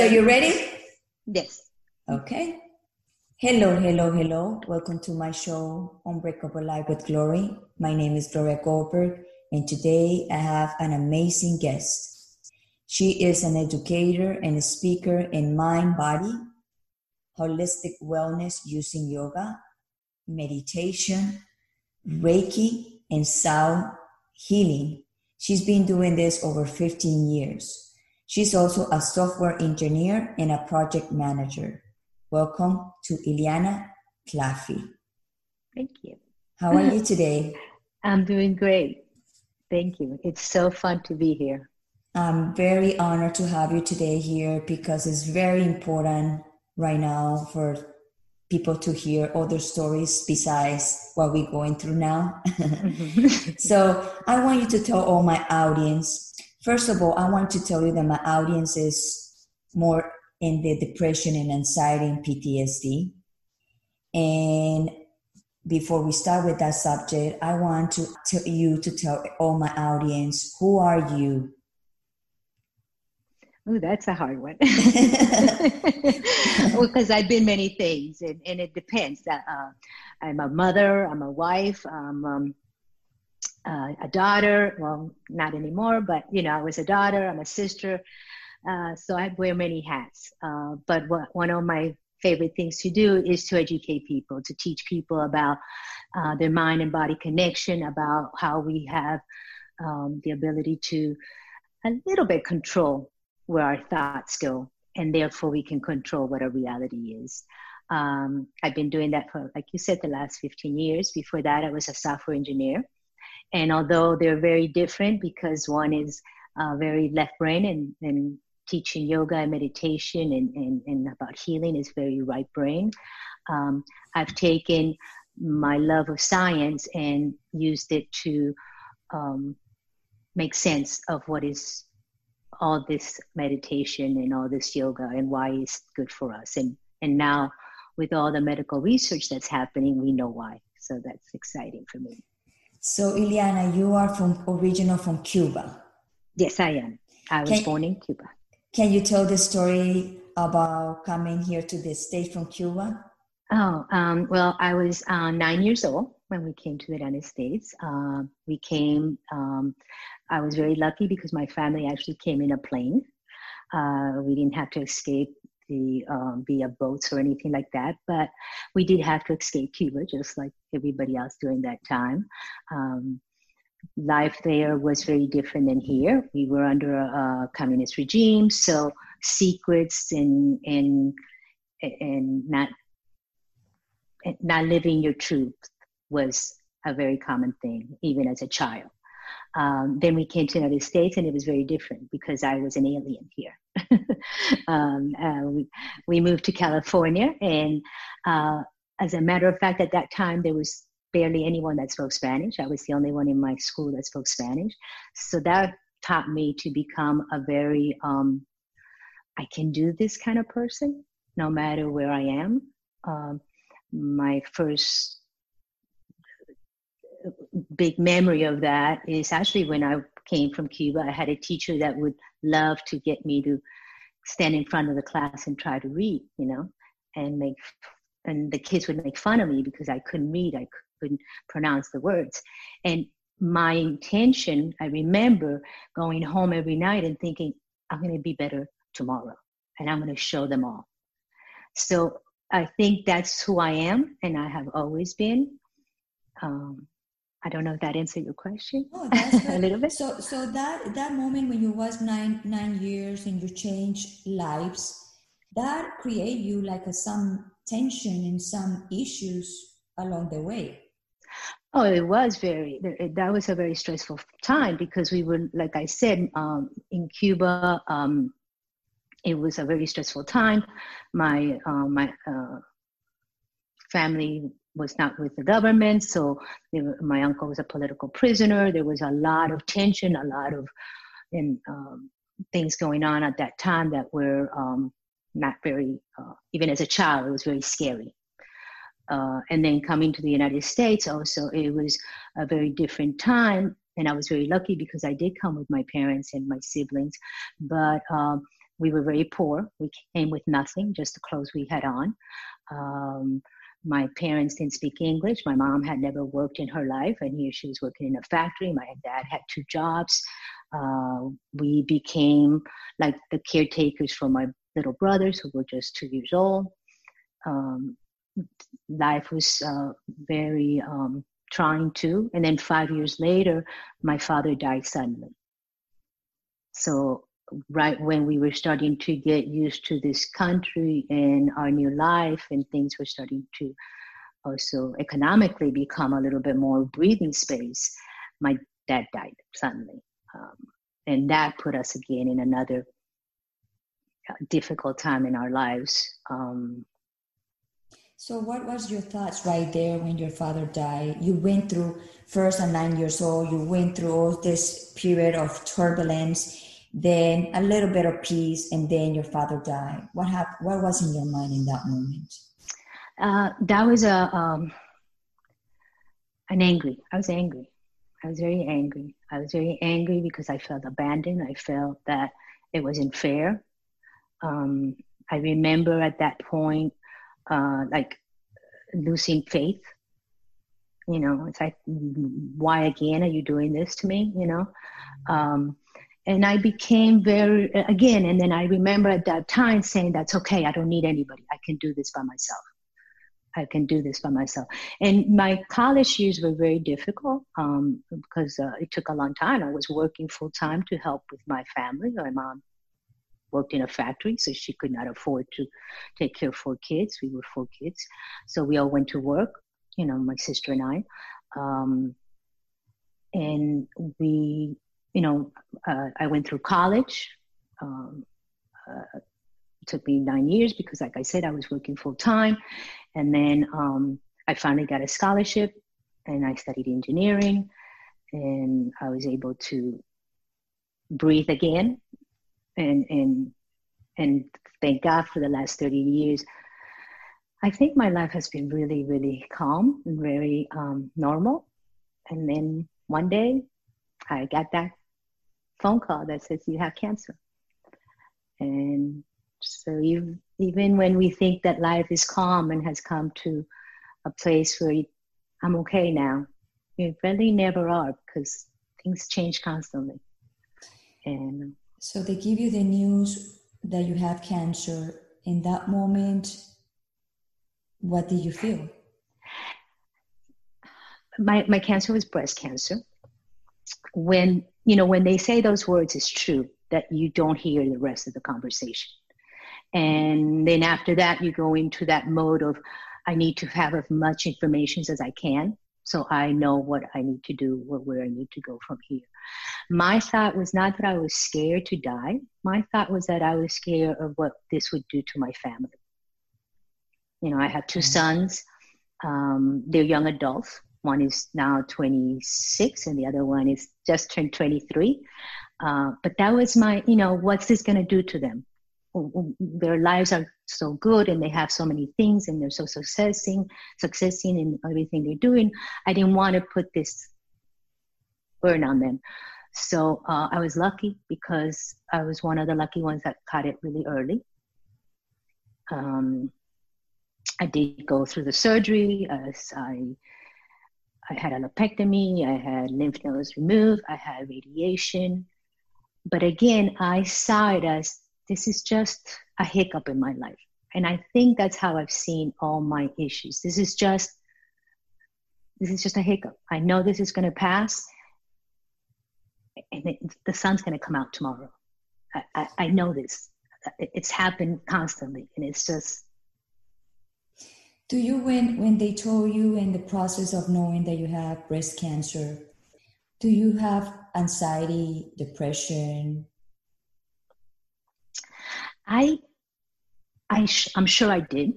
So you ready? Yes. Okay. Hello, hello, hello. Welcome to my show, Unbreakable Life with Glory. My name is Gloria Goldberg, and today I have an amazing guest. She is an educator and a speaker in mind, body, holistic wellness using yoga, meditation, Reiki, and sound healing. She's been doing this over 15 years. She's also a software engineer and a project manager. Welcome to Iliana Claffey. Thank you. How are you today? I'm doing great. Thank you. It's so fun to be here. I'm very honored to have you today here because it's very important right now for people to hear other stories besides what we're going through now. Mm-hmm. so I want you to tell all my audience First of all, I want to tell you that my audience is more in the depression and anxiety and PTSD. And before we start with that subject, I want to tell you to tell all my audience who are you? Oh, that's a hard one. because I've been many things, and, and it depends. Uh, I'm a mother, I'm a wife, I'm um, uh, a daughter. Well, not anymore, but you know, I was a daughter. I'm a sister. Uh, so I wear many hats. Uh, but what, one of my favorite things to do is to educate people, to teach people about uh, their mind and body connection, about how we have um, the ability to a little bit control where our thoughts go, and therefore we can control what our reality is. Um, I've been doing that for, like you said, the last 15 years. Before that, I was a software engineer. And although they're very different because one is uh, very left brain and, and teaching yoga and meditation and, and, and about healing is very right brain, um, I've taken my love of science and used it to um, make sense of what is all this meditation and all this yoga and why it's good for us. And, and now, with all the medical research that's happening, we know why. So that's exciting for me. So, Iliana, you are from original from Cuba. Yes, I am. I was can, born in Cuba. Can you tell the story about coming here to the state from Cuba? Oh, um, well, I was uh, nine years old when we came to the United States. Uh, we came, um, I was very lucky because my family actually came in a plane. Uh, we didn't have to escape the um, via boats or anything like that. But we did have to escape Cuba, just like everybody else during that time. Um, life there was very different than here. We were under a, a communist regime, so secrets and and and not not living your truth was a very common thing, even as a child. Um, then we came to the United States, and it was very different because I was an alien here. um, uh, we, we moved to California, and uh, as a matter of fact, at that time there was barely anyone that spoke Spanish. I was the only one in my school that spoke Spanish, so that taught me to become a very um, I can do this kind of person, no matter where I am. Um, my first big memory of that is actually when I came from Cuba. I had a teacher that would love to get me to stand in front of the class and try to read, you know, and make, and the kids would make fun of me because I couldn't read, I couldn't pronounce the words. And my intention, I remember going home every night and thinking, I'm going to be better tomorrow and I'm going to show them all. So I think that's who I am and I have always been. Um, I don't know if that answered your question. Oh, that's a little bit. So, so that that moment when you was nine nine years and you changed lives, that create you like a, some tension and some issues along the way. Oh, it was very. That was a very stressful time because we were, like I said, um, in Cuba. Um, it was a very stressful time. My uh, my uh, family was not with the government. So were, my uncle was a political prisoner. There was a lot of tension, a lot of um, things going on at that time that were um, not very, uh, even as a child, it was very scary. Uh, and then coming to the United States, also, it was a very different time and I was very lucky because I did come with my parents and my siblings, but um, we were very poor. We came with nothing, just the clothes we had on. Um, my parents didn't speak English. My mom had never worked in her life, and here she was working in a factory. My dad had two jobs. Uh, we became like the caretakers for my little brothers who were just two years old. Um, life was uh, very um, trying too. And then five years later, my father died suddenly. So right when we were starting to get used to this country and our new life and things were starting to also economically become a little bit more breathing space my dad died suddenly. Um, and that put us again in another uh, difficult time in our lives. Um, so what was your thoughts right there when your father died? You went through first at nine years old you went through all this period of turbulence then a little bit of peace, and then your father died. What happened? What was in your mind in that moment? Uh, that was a um, an angry. I was angry. I was very angry. I was very angry because I felt abandoned. I felt that it wasn't fair. Um, I remember at that point, uh, like losing faith. You know, it's like, why again are you doing this to me? You know, um, and I became very again. And then I remember at that time saying, "That's okay. I don't need anybody. I can do this by myself. I can do this by myself." And my college years were very difficult um, because uh, it took a long time. I was working full time to help with my family. My mom worked in a factory, so she could not afford to take care of four kids. We were four kids, so we all went to work. You know, my sister and I. Um, and we you know, uh, I went through college. Um, uh, took me nine years because, like I said, I was working full time. And then um, I finally got a scholarship and I studied engineering. And I was able to breathe again. And, and, and thank God for the last 30 years. I think my life has been really, really calm and very um, normal. And then one day I got that phone call that says you have cancer. And so you, even when we think that life is calm and has come to a place where you, I'm okay now, you really never are because things change constantly. And so they give you the news that you have cancer. In that moment, what did you feel? My my cancer was breast cancer. When you know, when they say those words, it's true that you don't hear the rest of the conversation. And then after that, you go into that mode of, I need to have as much information as I can so I know what I need to do, or where I need to go from here. My thought was not that I was scared to die. My thought was that I was scared of what this would do to my family. You know, I have 2 mm-hmm. sons. Um, they're young adults. One is now 26 and the other one is just turned 23. Uh, but that was my, you know, what's this going to do to them? Their lives are so good and they have so many things and they're so successing, successing in everything they're doing. I didn't want to put this burn on them. So uh, I was lucky because I was one of the lucky ones that caught it really early. Um, I did go through the surgery. As I I had an lumpectomy, I had lymph nodes removed, I had radiation. But again, I saw it as this is just a hiccup in my life. And I think that's how I've seen all my issues. This is just this is just a hiccup. I know this is going to pass, and it, the sun's going to come out tomorrow. I, I, I know this. It's happened constantly, and it's just do you when when they told you in the process of knowing that you have breast cancer do you have anxiety depression? I i i'm sure i did.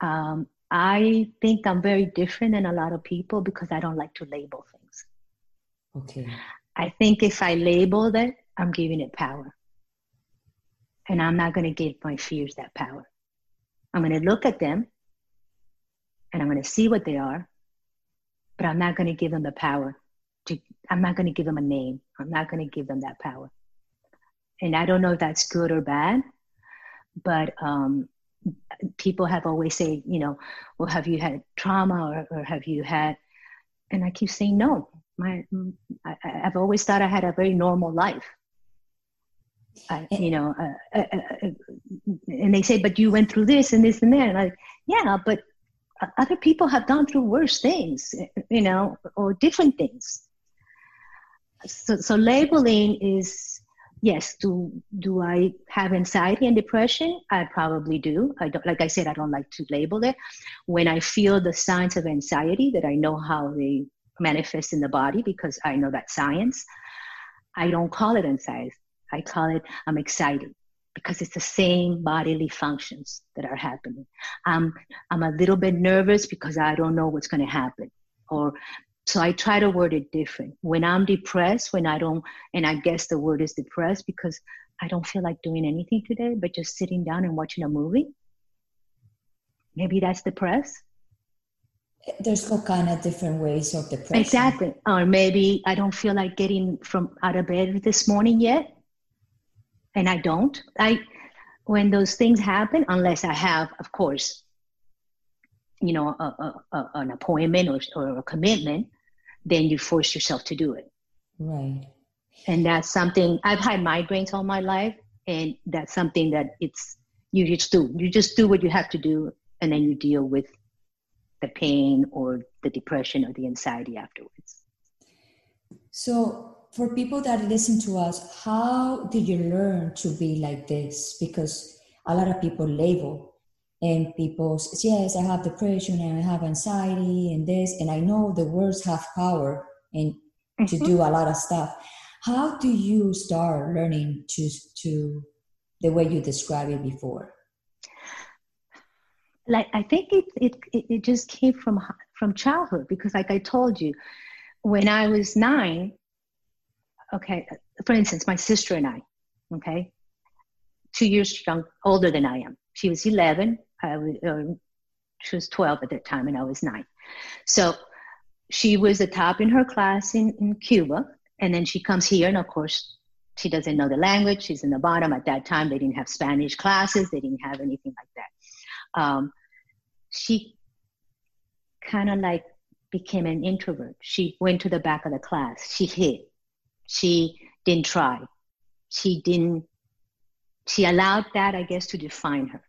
Um, i think i'm very different than a lot of people because i don't like to label things. Okay. I think if i label it i'm giving it power. And i'm not going to give my fears that power. I'm going to look at them and I'm going to see what they are, but I'm not going to give them the power to I'm not going to give them a name. I'm not going to give them that power. And I don't know if that's good or bad, but um, people have always say, you know, well, have you had trauma or, or have you had? And I keep saying no. My, I, have always thought I had a very normal life. I, you know, uh, uh, uh, and they say, but you went through this and this and that. And I, yeah, but other people have gone through worse things, you know, or different things. So, so labeling is yes. Do do I have anxiety and depression? I probably do. I don't, like I said, I don't like to label it. When I feel the signs of anxiety, that I know how they manifest in the body because I know that science. I don't call it anxiety. I call it I'm excited because it's the same bodily functions that are happening. Um, I'm a little bit nervous because I don't know what's going to happen. Or so I try to word it different. When I'm depressed, when I don't, and I guess the word is depressed because I don't feel like doing anything today, but just sitting down and watching a movie. Maybe that's depressed. There's all kind of different ways of depression. Exactly. Or maybe I don't feel like getting from out of bed this morning yet and I don't. I when those things happen, unless I have, of course, you know, a, a, a, an appointment or, or a commitment, then you force yourself to do it. Right. And that's something I've had migraines all my life, and that's something that it's you just do. You just do what you have to do, and then you deal with the pain or the depression or the anxiety afterwards. So for people that listen to us, how did you learn to be like this? Because a lot of people label and people say, yes, I have depression and I have anxiety and this, and I know the words have power and mm-hmm. to do a lot of stuff. How do you start learning to to the way you described it before? Like I think it it it just came from from childhood because, like I told you, when I was nine, okay, for instance, my sister and I, okay, two years young, older than I am. She was 11. I was, uh, she was 12 at that time, and I was nine. So she was the top in her class in, in Cuba. And then she comes here, and of course, she doesn't know the language. She's in the bottom. At that time, they didn't have Spanish classes, they didn't have anything like that. Um, she kind of like became an introvert. She went to the back of the class. She hid. She didn't try. She didn't, she allowed that, I guess, to define her.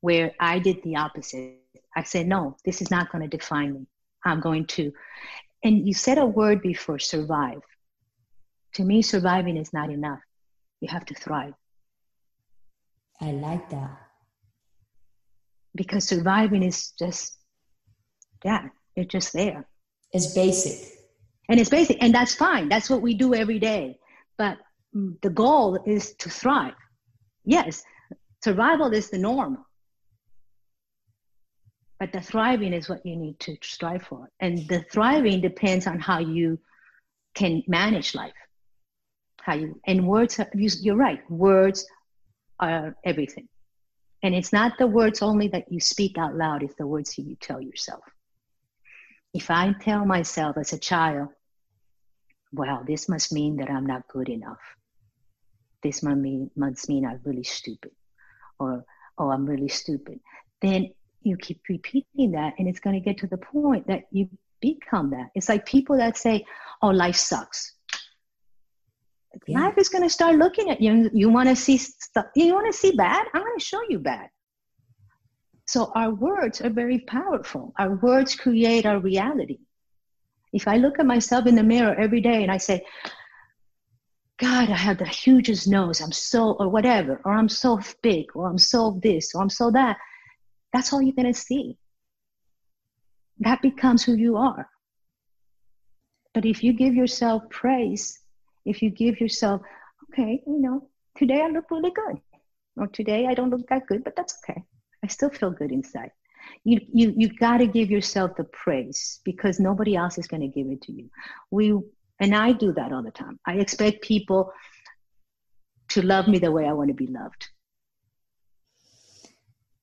Where I did the opposite. I said, no, this is not going to define me. I'm going to. And you said a word before survive. To me, surviving is not enough. You have to thrive. I like that. Because surviving is just, yeah, it's just there. It's basic and it's basic and that's fine. That's what we do every day. But the goal is to thrive. Yes survival is the norm. But the thriving is what you need to strive for. And the thriving depends on how you can manage life. How you and words you're right words are everything. And it's not the words only that you speak out loud it's the words you tell yourself if I tell myself as a child, wow, this must mean that I'm not good enough. This must mean, must mean I'm really stupid, or oh, I'm really stupid. Then you keep repeating that, and it's going to get to the point that you become that. It's like people that say, "Oh, life sucks." Yeah. Life is going to start looking at you. You want to see stuff. You want to see bad. I'm going to show you bad. So our words are very powerful. Our words create our reality. If I look at myself in the mirror every day and I say, God, I have the hugest nose, I'm so, or whatever, or I'm so big, or I'm so this, or I'm so that, that's all you're going to see. That becomes who you are. But if you give yourself praise, if you give yourself, okay, you know, today I look really good, or today I don't look that good, but that's okay. I still feel good inside. You you you got to give yourself the praise because nobody else is going to give it to you. We and I do that all the time. I expect people to love me the way I want to be loved.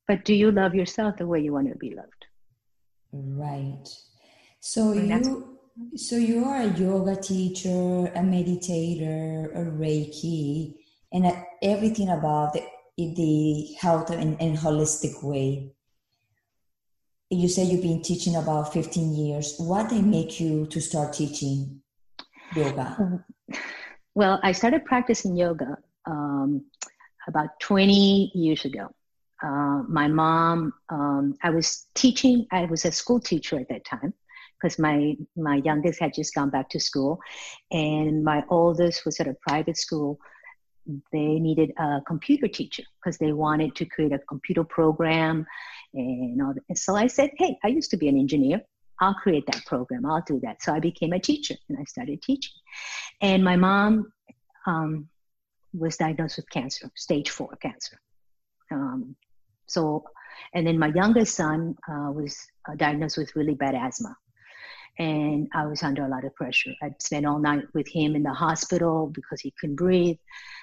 But do you love yourself the way you want to be loved? Right. So you so you are a yoga teacher, a meditator, a Reiki, and everything about the, the health and, holistic way. You say you've been teaching about 15 years. What they make you to start teaching yoga? Well, I started practicing yoga um, about 20 years ago. Uh, my mom, um, I was teaching, I was a school teacher at that time because my, my youngest had just gone back to school and my oldest was at a private school. They needed a computer teacher because they wanted to create a computer program and all that. So I said, Hey, I used to be an engineer. I'll create that program. I'll do that. So I became a teacher and I started teaching. And my mom um, was diagnosed with cancer, stage four cancer. Um, so, and then my youngest son uh, was uh, diagnosed with really bad asthma. And I was under a lot of pressure. I'd spend all night with him in the hospital because he couldn't breathe.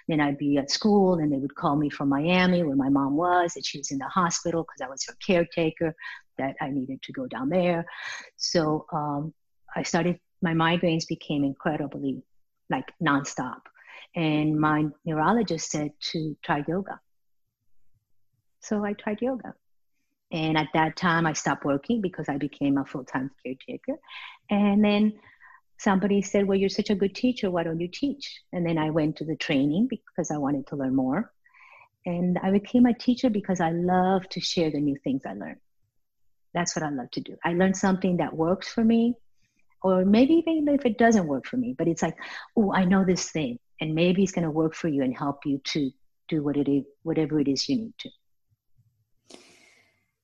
Then I'd be at school, and they would call me from Miami, where my mom was, that she was in the hospital because I was her caretaker, that I needed to go down there. So um, I started, my migraines became incredibly like nonstop. And my neurologist said to try yoga. So I tried yoga. And at that time, I stopped working because I became a full time caretaker. And then somebody said, Well, you're such a good teacher. Why don't you teach? And then I went to the training because I wanted to learn more. And I became a teacher because I love to share the new things I learned. That's what I love to do. I learned something that works for me, or maybe even if it doesn't work for me, but it's like, oh, I know this thing, and maybe it's going to work for you and help you to do what it is, whatever it is you need to.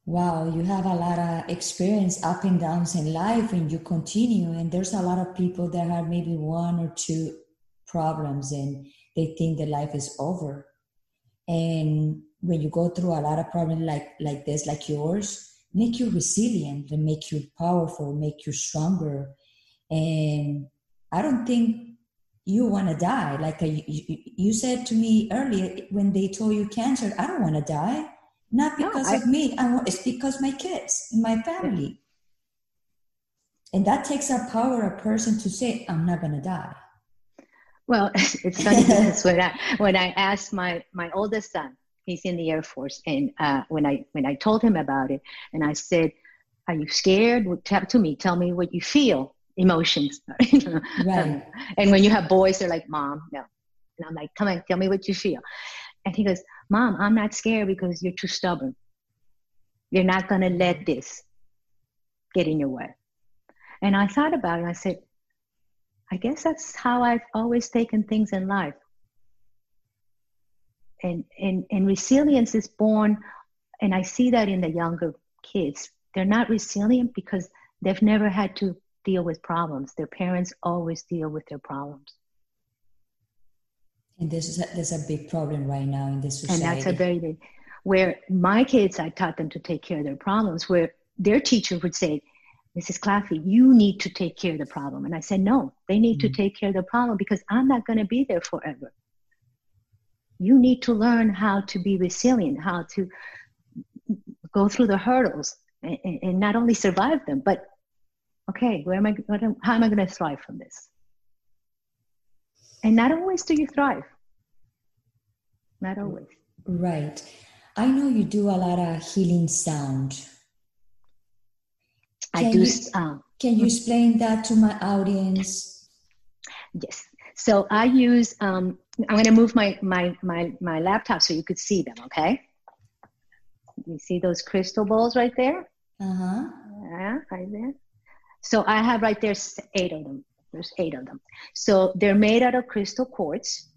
Wow, you have a lot of experience up and downs in life, and you continue. And there's a lot of people that have maybe one or two problems, and they think their life is over. And when you go through a lot of problems like like this, like yours, make you resilient and make you powerful, make you stronger. And I don't think you want to die. Like uh, you, you, said to me earlier when they told you cancer, I don't want to die. Not because no, I, of me. I want, it's because my kids and my family. And that takes a power, a person to say, I'm not going to die. Well, it's funny because when I when I asked my my oldest son, he's in the Air Force, and uh, when I when I told him about it, and I said, "Are you scared? Tell to me. Tell me what you feel, emotions." right. and when you have boys, they're like, "Mom, no," and I'm like, "Come on, tell me what you feel." And he goes, "Mom, I'm not scared because you're too stubborn. You're not gonna let this get in your way." And I thought about it. I said, "I guess that's how I've always taken things in life." and, and, and resilience is born, and I see that in the younger kids. They're not resilient because they've never had to deal with problems. Their parents always deal with their problems. And this is a, this is a big problem right now in this society. And that's a very big. Where my kids, I taught them to take care of their problems. Where their teacher would say, "Mrs. Claffey, you need to take care of the problem," and I said, "No, they need mm-hmm. to take care of the problem because I'm not going to be there forever you need to learn how to be resilient, how to go through the hurdles and, and not only survive them, but okay, where am I, how am I going to thrive from this? And not always do you thrive. Not always. Right. I know you do a lot of healing sound. Can I do. You, um, can you explain that to my audience? Yes. So I use um, I'm going to move my, my, my, my laptop so you could see them, okay? You see those crystal balls right there? Uh-huh. Yeah, right there. So I have right there eight of them. There's eight of them. So they're made out of crystal quartz.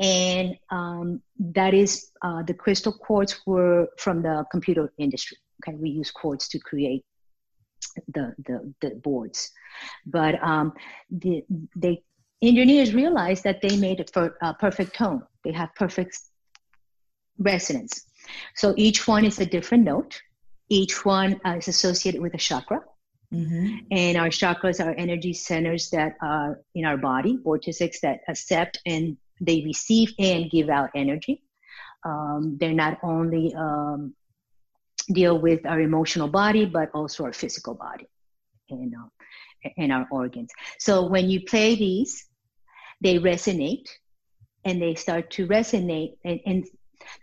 And um, that is, uh, the crystal quartz were from the computer industry. Okay, we use quartz to create the, the, the boards. But um, the, they engineers realized that they made a uh, perfect tone. They have perfect resonance. So each one is a different note. Each one uh, is associated with a chakra. Mm-hmm. And our chakras are energy centers that are in our body, vortices that accept and they receive and give out energy. Um, they're not only um, deal with our emotional body, but also our physical body. and, uh, in our organs. So when you play these, they resonate and they start to resonate. And, and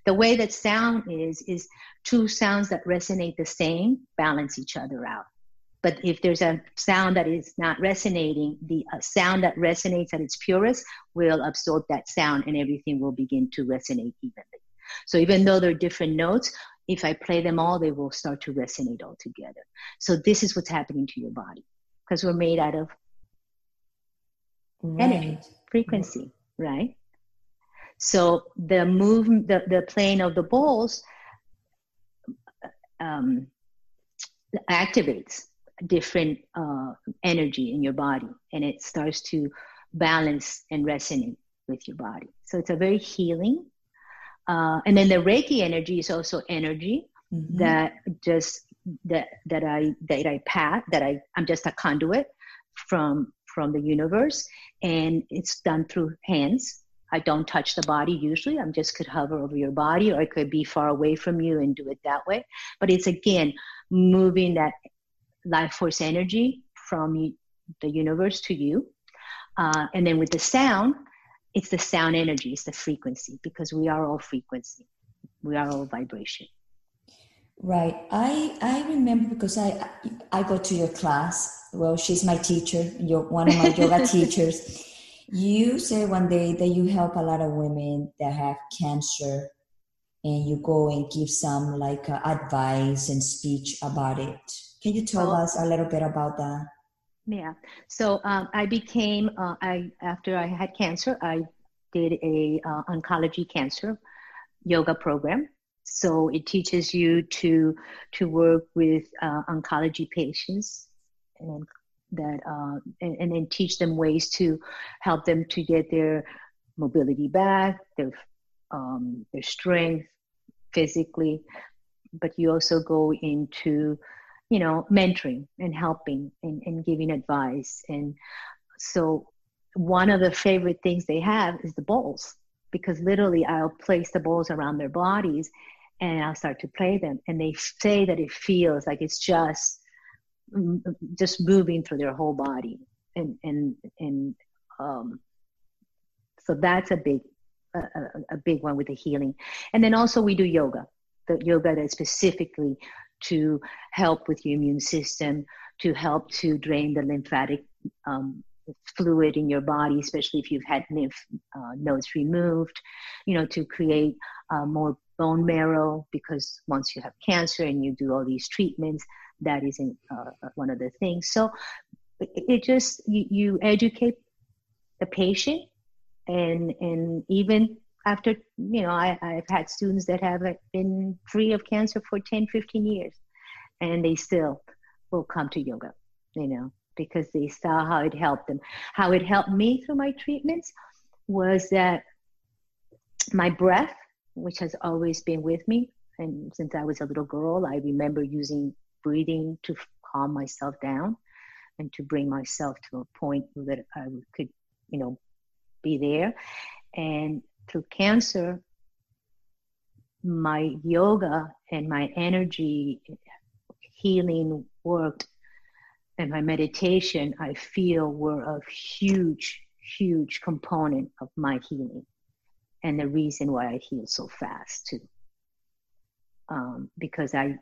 the way that sound is, is two sounds that resonate the same balance each other out. But if there's a sound that is not resonating, the uh, sound that resonates at its purest will absorb that sound and everything will begin to resonate evenly. So even though they're different notes, if I play them all, they will start to resonate all together. So this is what's happening to your body because we're made out of right. energy, frequency, right? So the move, the, the playing of the balls um, activates different uh, energy in your body and it starts to balance and resonate with your body. So it's a very healing. Uh, and then the Reiki energy is also energy mm-hmm. that just that that I that I pass that I I'm just a conduit from from the universe and it's done through hands. I don't touch the body usually. I'm just could hover over your body or I could be far away from you and do it that way. But it's again moving that life force energy from the universe to you. Uh, and then with the sound, it's the sound energy, it's the frequency, because we are all frequency, we are all vibration. Right. I I remember because I I go to your class. Well, she's my teacher. You're one of my yoga teachers. You say one day that you help a lot of women that have cancer, and you go and give some like uh, advice and speech about it. Can you tell us a little bit about that? Yeah. So um, I became uh, I after I had cancer, I did a uh, oncology cancer yoga program. So it teaches you to to work with uh, oncology patients and that uh, and, and then teach them ways to help them to get their mobility back, their um, their strength physically, but you also go into you know mentoring and helping and, and giving advice. And so one of the favorite things they have is the bowls because literally i'll place the bowls around their bodies and i'll start to play them. And they say that it feels like it's just mm, just moving through their whole body. And and and um so that's a big a, a big one with the healing. And then also we do yoga the yoga that specifically to help with your immune system, to help to drain the lymphatic um, fluid in your body, especially if you've had lymph uh, nodes removed, you know, to create uh, more bone marrow because once you have cancer and you do all these treatments, that isn't uh, uh one of the things. So it, it just, you, you educate the patient and, and even after you know I, i've had students that have uh, been free of cancer for 10 15 years and they still will come to yoga you know because they saw how it helped them. How it helped me through my treatments was that my breath which has always been with me and since i was a little girl i remember using breathing to calm myself down and to bring myself to a point that i could you know be there. And through cancer, my yoga and my energy healing work and my meditation, I feel were a huge, huge component of my healing and the reason why I heal so fast too. Um, because I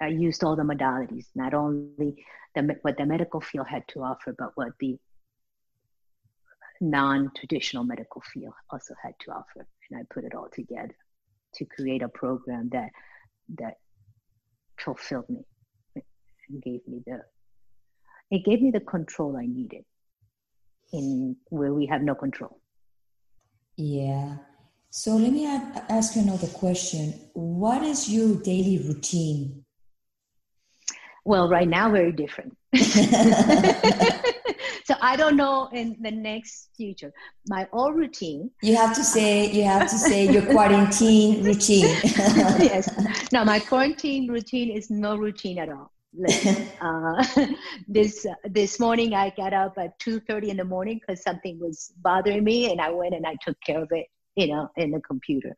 I used all the modalities, not only the, what the medical field had to offer, but what the non-traditional medical field also had to offer. And i put it all together to create a program that that fulfilled me and gave me the it gave me the control i needed in where we have no control. Yeah. So let me ask you another question. What is your daily routine? Well right now very different so I don't know in the next future. My old routine. You have to say you have to say your quarantine routine. yes. No, my quarantine routine is no routine at all. uh, this uh, this morning I got up at two thirty in the morning because something was bothering me, and I went and I took care of it you know, in the computer.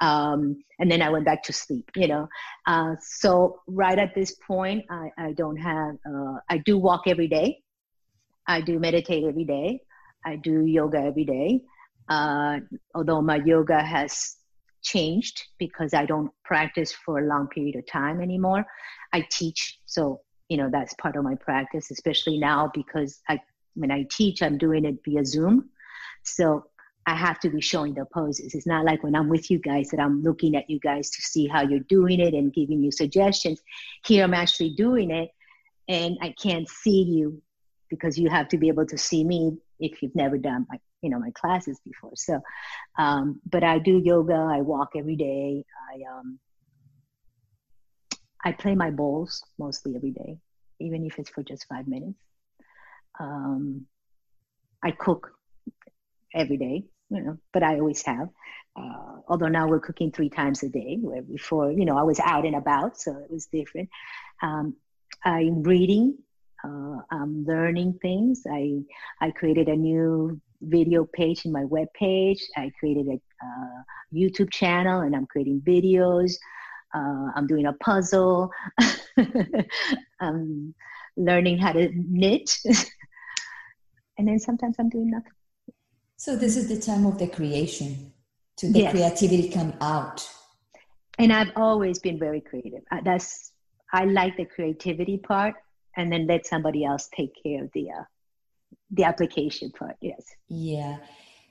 Um, and then I went back to sleep, you know. Uh, so right at this point, I, I don't have, uh, I do walk every day. I do meditate every day. I do yoga every day. Uh, although my yoga has changed because I don't practice for a long period of time anymore. I teach, so you know that's part of my practice, especially now because I when I teach, I'm doing it via Zoom. So I have to be showing the poses. It's not like when I'm with you guys that I'm looking at you guys to see how you're doing it and giving you suggestions. Here I'm actually doing it and I can't see you because you have to be able to see me if you've never done my you know my classes before. So um, but I do yoga, I walk every day. I um I play my bowls mostly every day, even if it's for just five minutes. Um, I cook every day, you know, but I always have. Uh, although now we're cooking three times a day, where before, you know, I was out and about, so it was different. Um, I'm reading, uh, I'm learning things. I I created a new video page in my web page. I created a uh, YouTube channel, and I'm creating videos. Uh, I'm doing a puzzle. I'm learning how to knit. and then sometimes I'm doing nothing. So this is the time of the creation, to the yes. creativity come out. And I've always been very creative. Uh, that's I like the creativity part, and then let somebody else take care of the uh, the application part. Yes. Yeah.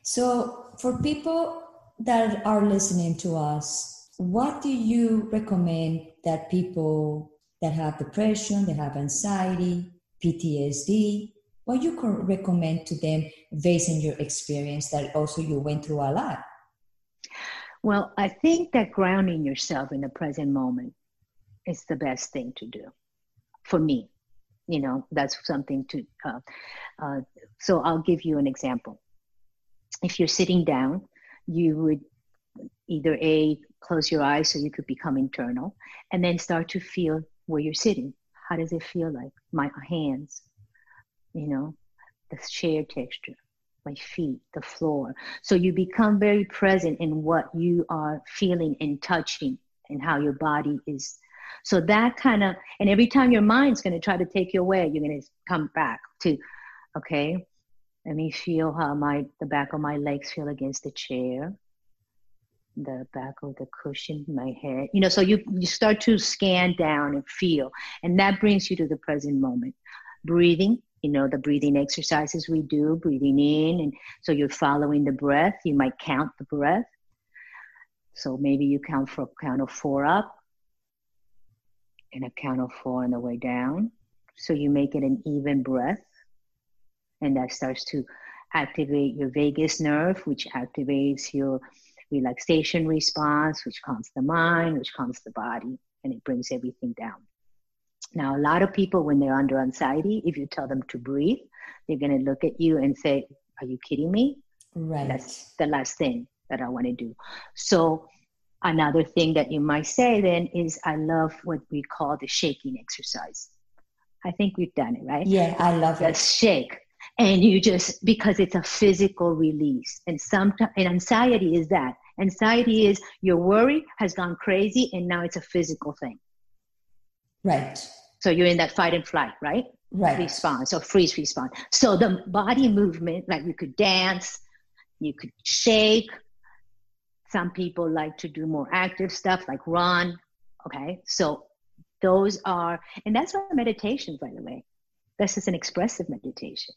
So for people that are listening to us, what do you recommend that people that have depression, they have anxiety, PTSD, what you can recommend to them based on your experience that also you went through a lot? Well, I think that grounding yourself in the present moment is the best thing to do for me. You know, that's something to. Uh, uh, so I'll give you an example. If you're sitting down, you would either A, close your eyes so you could become internal, and then start to feel where you're sitting. How does it feel like? My hands, you know, the chair texture, my feet, the floor. So you become very present in what you are feeling and touching and how your body is. So that kind of, and every time your mind's going to try to take you away, you're going to come back to, okay, let me feel how my the back of my legs feel against the chair. The back of the cushion my head. You know so you you start to scan down and feel and that brings you to the present moment. Breathing you know the breathing exercises we do breathing in and so you're following the breath. You might count the breath. So maybe you count for count of four up and a count of four on the way down so you make it an even breath and that starts to activate your vagus nerve which activates your relaxation response, which calms the mind, which calms the body, and it brings everything down. Now, a lot of people, when they're under anxiety, if you tell them to breathe, they're going to look at you and say, Are you kidding me? Right. That's the last thing that I want to do. So, another thing that you might say then is, I love what we call the shaking exercise. I think we've done it, right? Yeah, I love the it. shake. And you just because it's a physical release. And sometimes and anxiety is that. Anxiety is your worry has gone crazy and now it's a physical thing. Right. So you're in that fight and flight right? Right. Response. Or freeze response. So the body movement like you could dance you could shake some people like to do more active stuff like run okay? So those are and that's what meditation by the way this is an expressive meditation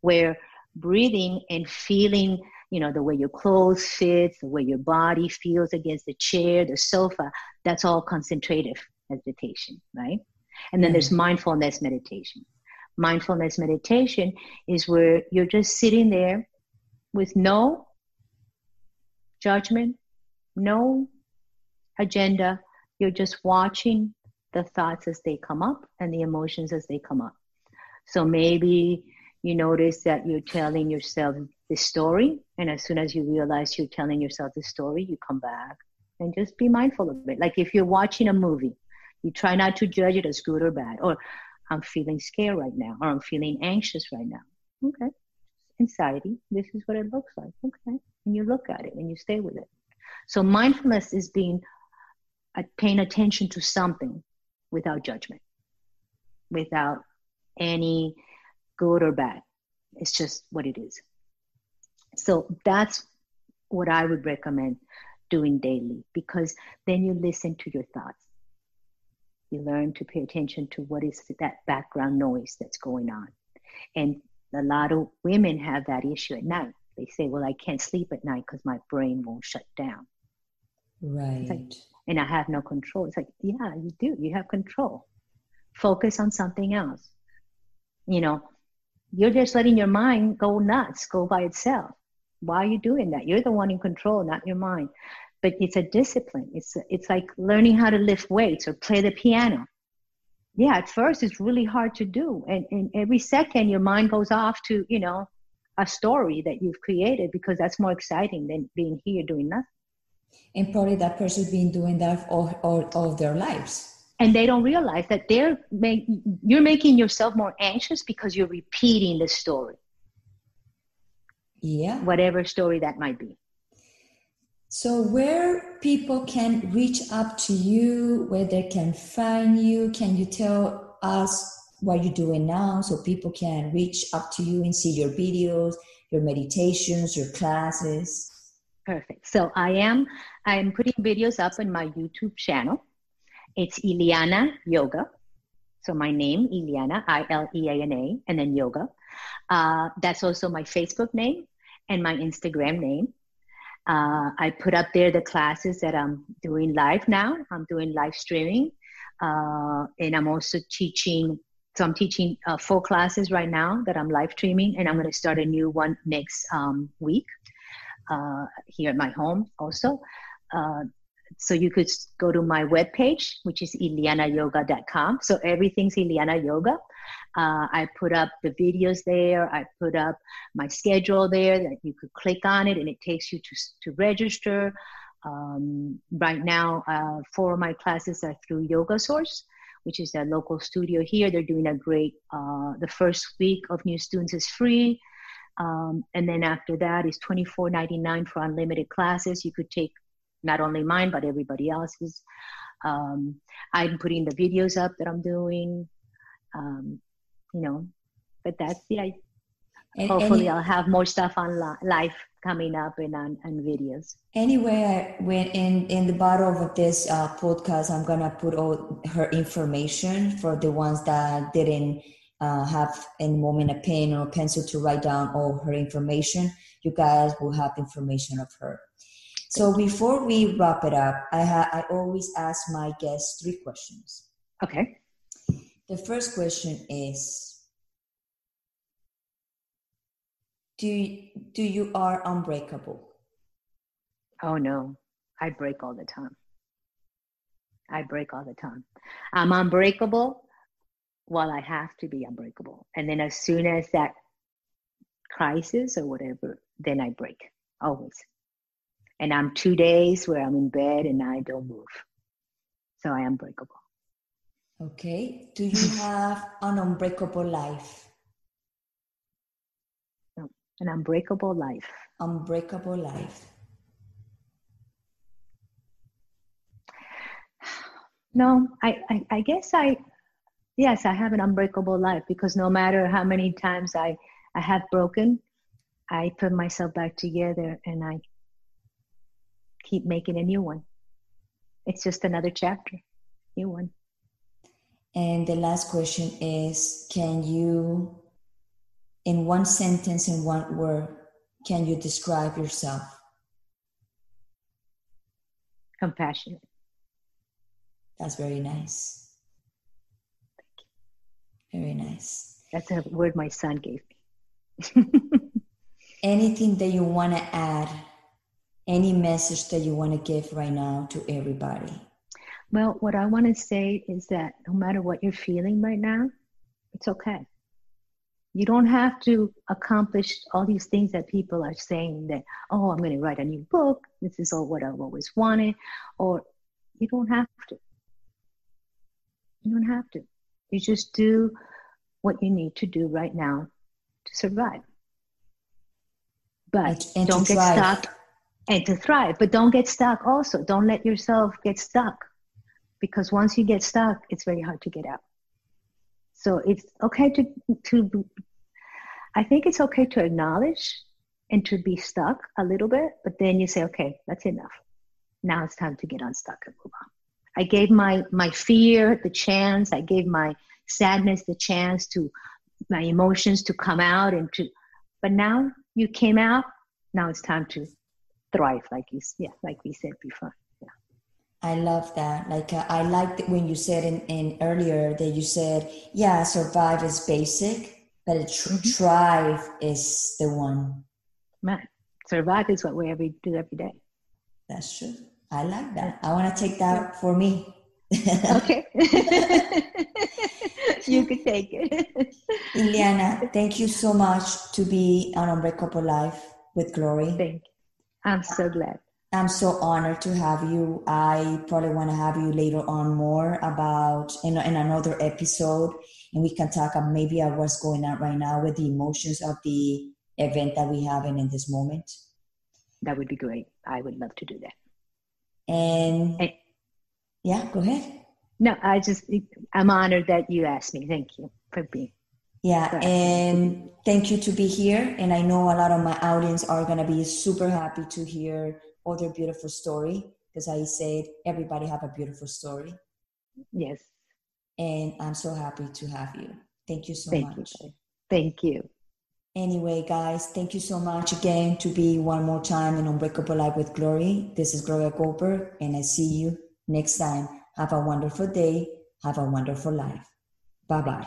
where breathing and feeling you know the way your clothes fit the way your body feels against the chair the sofa that's all concentrative meditation right? And then mm. there's mindfulness meditation. Mindfulness meditation is where you're just sitting there with no judgment no agenda. You're just watching the thoughts as they come up and the emotions as they come up. So maybe you notice that you're telling yourself the story and as soon as you realize you're telling yourself the story you come back and just be mindful of it. Like if you're watching a movie you try not to judge it as good or bad. Or i'm feeling scared right now or i'm feeling anxious right now. Okay. Anxiety. This is what it looks like. Okay and you look at it and you stay with it. So mindfulness is being uh, paying attention to something without judgment, without any good or bad. It's just what it is. So that's what I would recommend doing daily because then you listen to your thoughts. You learn to pay attention to what is that background noise that's going on. And a lot of women have that issue at night. They say, Well, I can't sleep at night because my brain won't shut down. Right. Like, and I have no control. It's like, Yeah, you do. You have control. Focus on something else. You know, you're just letting your mind go nuts, go by itself. Why are you doing that? You're the one in control, not your mind. But it's a discipline. It's it's like learning how to lift weights or play the piano. Yeah, at first it's really hard to do, and, and every second your mind goes off to you know a story that you've created because that's more exciting than being here doing nothing. And probably that person's been doing that all, all, all their lives. And they don't realize that they're make, you're making yourself more anxious because you're repeating the story. Yeah. Whatever story that might be. So where people can reach up to you where they can find you can you tell us what you're doing now so people can reach up to you and see your videos your meditations your classes perfect so i am i'm putting videos up on my youtube channel it's Ileana Yoga. So my name, Ileana, I L E A N A, and then yoga. Uh, that's also my Facebook name and my Instagram name. Uh, I put up there the classes that I'm doing live now. I'm doing live streaming. Uh, and I'm also teaching, so I'm teaching uh, four classes right now that I'm live streaming, and I'm going to start a new one next um, week uh, here at my home also. Uh, so you could go to my webpage, which is ileanayoga.com. So everything's Ileana Yoga. Uh, I put up the videos there. I put up my schedule there that you could click on it and it takes you to, to register. Um, right now, uh, four of my classes are through Yoga Source, which is a local studio here. They're doing a great, uh, the first week of new students is free. Um, and then after that is $24.99 for unlimited classes. You could take not only mine but everybody else's. Um, I'm putting the videos up that I'm doing, um, you know, but that's yeah. And, hopefully, and I'll have more stuff on li- live coming up and on, on videos. Anyway, when in in the bottom of this uh, podcast, I'm gonna put all her information for the ones that didn't uh, have any moment a pen or a pencil to write down all her information. You guys will have information of her. So before we wrap it up, I, ha- I always ask my guests three questions. Okay. The first question is do you, do you are unbreakable? Oh no, I break all the time. I break all the time. I'm unbreakable while I have to be unbreakable. And then as soon as that crisis or whatever, then I break always and I'm two days where I'm in bed and I don't move. So I am breakable. Okay. Do you have an unbreakable life? An unbreakable life. Unbreakable life. No, I, I, I guess I, yes, I have an unbreakable life because no matter how many times I, I have broken, I put myself back together and I keep making a new one. It's just another chapter, new one. And the last question is Can you, in one sentence, in one word, can you describe yourself? Compassionate. That's very nice. Thank you. Very nice. That's a word my son gave me. Anything that you want to add any message that you want to give right now to everybody? Well, what I want to say is that no matter what you're feeling right now, it's okay. You don't have to accomplish all these things that people are saying that, oh, I'm going to write a new book. This is all what I've always wanted. Or you don't have to. You don't have to. You just do what you need to do right now to survive. but and, and don't get thrive. stuck and to thrive. But don't get stuck also. Don't let yourself get stuck because once you get stuck, it's very hard to get out. So it's okay to to I think it's okay to acknowledge and to be stuck a little bit, but then you say, okay, that's enough. Now it's time to get unstuck and move on. I gave my my fear the chance. I gave my sadness the chance to my emotions to come out and to but now you came out now it's time to thrive like you yeah like we said before i love that like uh, i liked it when you said in, in earlier that you said yeah survive is basic but tr- mm-hmm. thrive is the one right survive is what we every do every day that's true i like that i want to take that for me okay you could take it. Ileana, thank you so much to be on Unbreakable Life with Glory. Thank you. I'm so glad. I'm so honored to have you. I probably want to have you later on more about in, in another episode, and we can talk about maybe about what's going on right now with the emotions of the event that we have in, in this moment. That would be great. I would love to do that. And, and yeah, go ahead. No, I just, I'm honored that you asked me. Thank you for being. Yeah, and thank you to be here. And I know a lot of my audience are going to be super happy to hear other beautiful story because I said everybody have a beautiful story. Yes. And I'm so happy to have you. Thank you so thank much. You. Thank you. Anyway, guys, thank you so much again to be one more time in Unbreakable Life with Glory. This is Gloria Goldberg, and I see you next time. Have a wonderful day. Have a wonderful life. Bye bye.